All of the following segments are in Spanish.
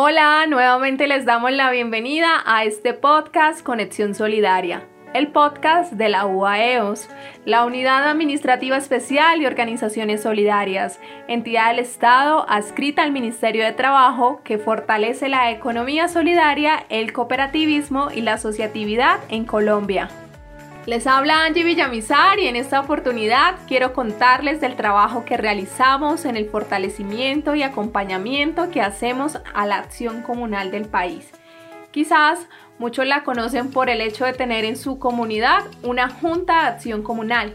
Hola, nuevamente les damos la bienvenida a este podcast Conexión Solidaria, el podcast de la UAEOS, la Unidad Administrativa Especial de Organizaciones Solidarias, entidad del Estado adscrita al Ministerio de Trabajo que fortalece la economía solidaria, el cooperativismo y la asociatividad en Colombia. Les habla Angie Villamizar y en esta oportunidad quiero contarles del trabajo que realizamos en el fortalecimiento y acompañamiento que hacemos a la acción comunal del país. Quizás muchos la conocen por el hecho de tener en su comunidad una junta de acción comunal.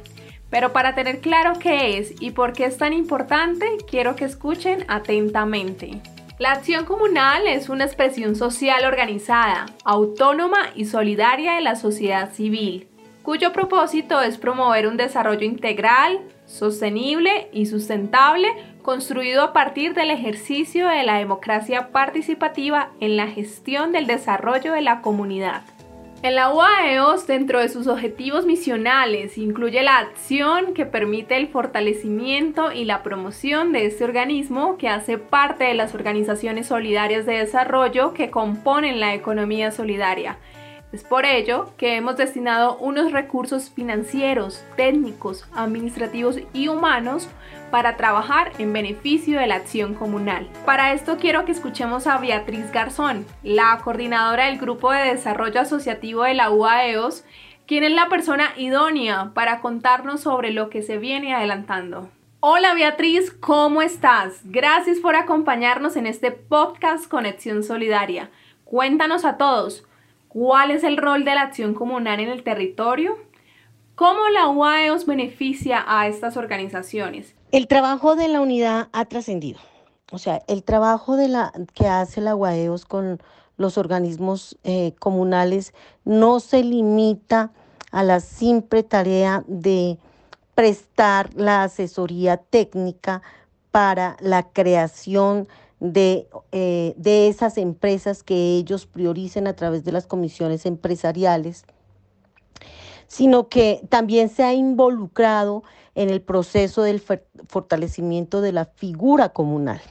Pero para tener claro qué es y por qué es tan importante, quiero que escuchen atentamente. La acción comunal es una expresión social organizada, autónoma y solidaria de la sociedad civil cuyo propósito es promover un desarrollo integral, sostenible y sustentable construido a partir del ejercicio de la democracia participativa en la gestión del desarrollo de la comunidad. En la UAEOS, dentro de sus objetivos misionales, incluye la acción que permite el fortalecimiento y la promoción de este organismo que hace parte de las organizaciones solidarias de desarrollo que componen la economía solidaria es por ello que hemos destinado unos recursos financieros, técnicos, administrativos y humanos para trabajar en beneficio de la acción comunal. Para esto quiero que escuchemos a Beatriz Garzón, la coordinadora del Grupo de Desarrollo Asociativo de la UAEOS, quien es la persona idónea para contarnos sobre lo que se viene adelantando. Hola Beatriz, ¿cómo estás? Gracias por acompañarnos en este podcast Conexión Solidaria. Cuéntanos a todos, ¿Cuál es el rol de la acción comunal en el territorio? ¿Cómo la UAEOS beneficia a estas organizaciones? El trabajo de la unidad ha trascendido. O sea, el trabajo de la, que hace la UAEOS con los organismos eh, comunales no se limita a la simple tarea de prestar la asesoría técnica para la creación eh, de, esas empresas que ellos prioricen a través de las comisiones empresariales, sino que también se ha involucrado en el proceso del fortalecimiento de la figura comunal.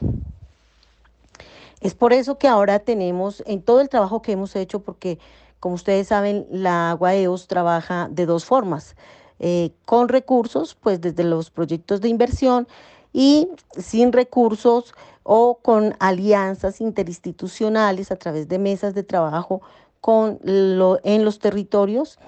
Es por eso que ahora tenemos, en todo el trabajo que hemos hecho, porque como ustedes saben, la UAEOS trabaja de dos formas, eh, con recursos, pues desde los proyectos de inversión, y sin recursos o con alianzas interinstitucionales a través de mesas de trabajo con en los territorios.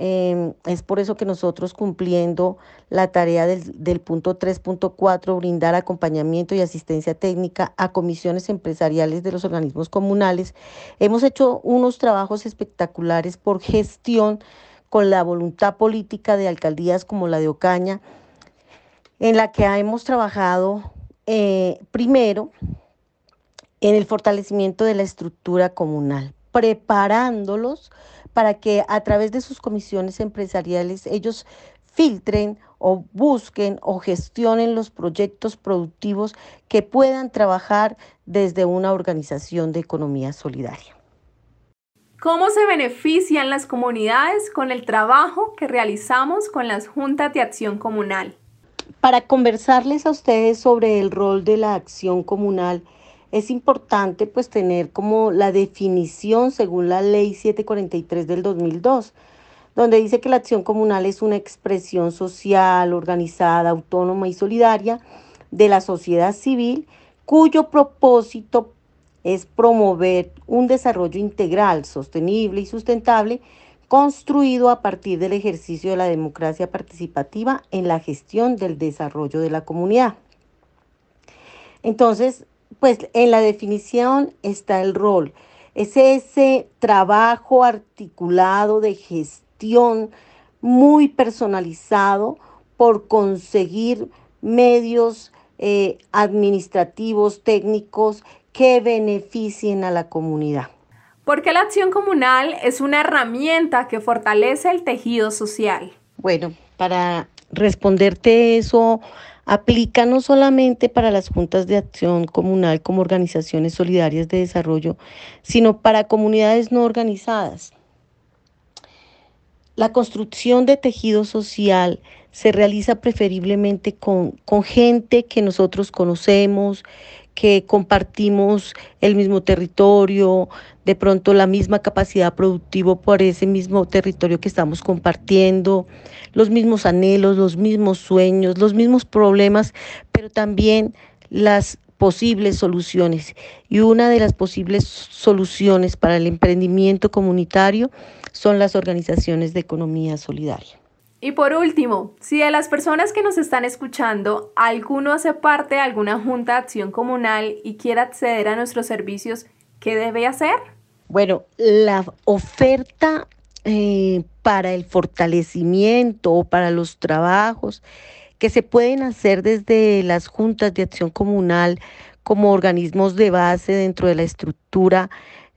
Em, es por eso que nosotros cumpliendo la tarea del, del punto 3.4, brindar acompañamiento y asistencia técnica a comisiones empresariales de los organismos comunales, hemos hecho unos trabajos espectaculares por gestión con la voluntad política de alcaldías como la de Ocaña, en la que hemos trabajado eh, primero en el fortalecimiento de la estructura comunal, preparándolos para que a través de sus comisiones empresariales ellos filtren o busquen o gestionen los proyectos productivos que puedan trabajar desde una organización de economía solidaria. ¿Cómo se benefician las comunidades con el trabajo que realizamos con las juntas de acción comunal? Para conversarles a ustedes sobre el rol de la acción comunal, es importante pues tener como la definición según la ley 743 del 2002, donde dice que la acción comunal es una expresión social, organizada, autónoma y solidaria de la sociedad civil cuyo propósito es promover un desarrollo integral, sostenible y sustentable construido a partir del ejercicio de la democracia participativa en la gestión del desarrollo de la comunidad. Entonces, pues en la definición está el rol. Es ese trabajo articulado de gestión muy personalizado por conseguir medios eh, administrativos, técnicos que beneficien a la comunidad. Porque la acción comunal es una herramienta que fortalece el tejido social. Bueno, para responderte eso, aplica no solamente para las juntas de acción comunal como organizaciones solidarias de desarrollo, sino para comunidades no organizadas. La construcción de tejido social se realiza preferiblemente con, con gente que nosotros conocemos, que compartimos el mismo territorio, de pronto la misma capacidad productiva por ese mismo territorio que estamos compartiendo, los mismos anhelos, los mismos sueños, los mismos problemas, pero también las posibles soluciones. Y una de las posibles soluciones para el emprendimiento comunitario son las organizaciones de economía solidaria. Y por último, si de las personas que nos están escuchando, alguno hace parte de alguna junta de acción comunal y quiere acceder a nuestros servicios, ¿qué debe hacer? Bueno, la oferta eh, para el fortalecimiento o para los trabajos que se pueden hacer desde las juntas de acción comunal como organismos de base dentro de la estructura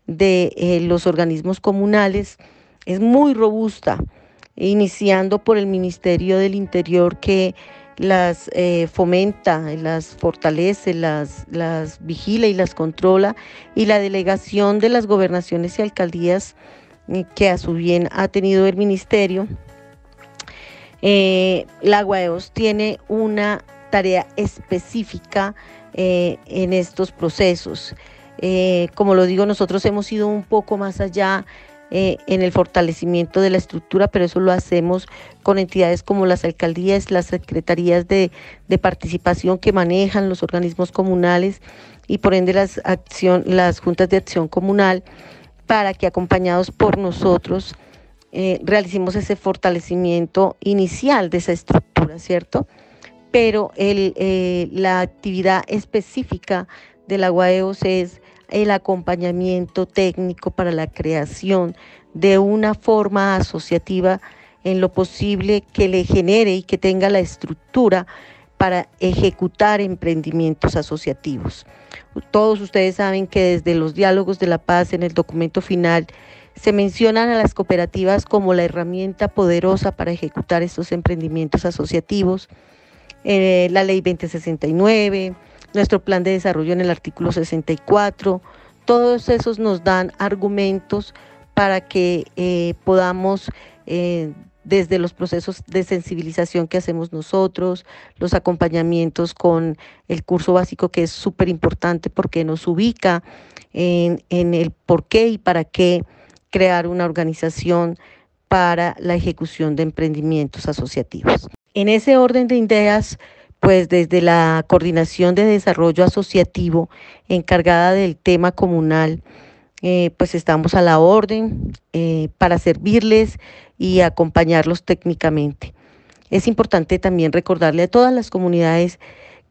de eh, los organismos comunales es muy robusta iniciando por el Ministerio del Interior que las eh, fomenta, las fortalece, las, vigila y las controla, y la delegación de las gobernaciones y alcaldías eh, que a su bien ha tenido el ministerio. Eh, la UAEOS tiene una tarea específica en estos procesos. como lo digo, nosotros hemos ido un poco más allá eh, en el fortalecimiento de la estructura, pero eso lo hacemos con entidades como las alcaldías, las secretarías de, participación que manejan los organismos comunales y por ende las, juntas de acción comunal para que acompañados por nosotros eh, realicemos ese fortalecimiento inicial de esa estructura, ¿cierto? Pero eh, la actividad específica de la UAEOS es el acompañamiento técnico para la creación de una forma asociativa en lo posible que le genere y que tenga la estructura para ejecutar emprendimientos asociativos. Todos ustedes saben que desde los diálogos de la paz en el documento final se mencionan a las cooperativas como la herramienta poderosa para ejecutar estos emprendimientos asociativos. Eh, la ley 2069, nuestro plan de desarrollo en el artículo 64. Todos esos nos dan argumentos para que eh, podamos, eh, desde los procesos de sensibilización que hacemos nosotros, los acompañamientos con el curso básico que es súper importante porque nos ubica en, en el por qué y para qué crear una organización para la ejecución de emprendimientos asociativos. En ese orden de ideas, pues desde la Coordinación de Desarrollo Asociativo encargada del tema comunal, eh, pues estamos a la orden eh, para servirles y acompañarlos técnicamente. Es importante también recordarle a todas las comunidades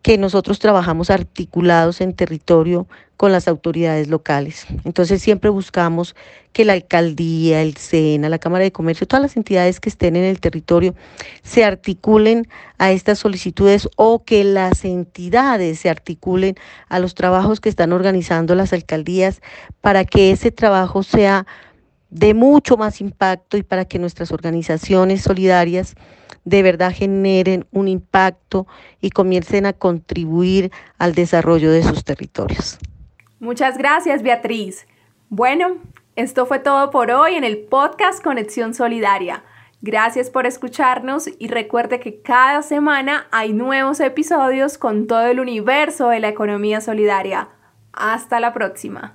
que nosotros trabajamos articulados en territorio con las autoridades locales. Entonces siempre buscamos que la alcaldía, el SENA, la Cámara de Comercio, todas las entidades que estén en el territorio se articulen a estas solicitudes o que las entidades se articulen a los trabajos que están organizando las alcaldías para que ese trabajo sea de mucho más impacto y para que nuestras organizaciones solidarias de verdad generen un impacto y comiencen a contribuir al desarrollo de sus territorios. Muchas gracias, Beatriz. Bueno, esto fue todo por hoy en el podcast Conexión Solidaria. Gracias por escucharnos y recuerde que cada semana hay nuevos episodios con todo el universo de la economía solidaria. Hasta la próxima.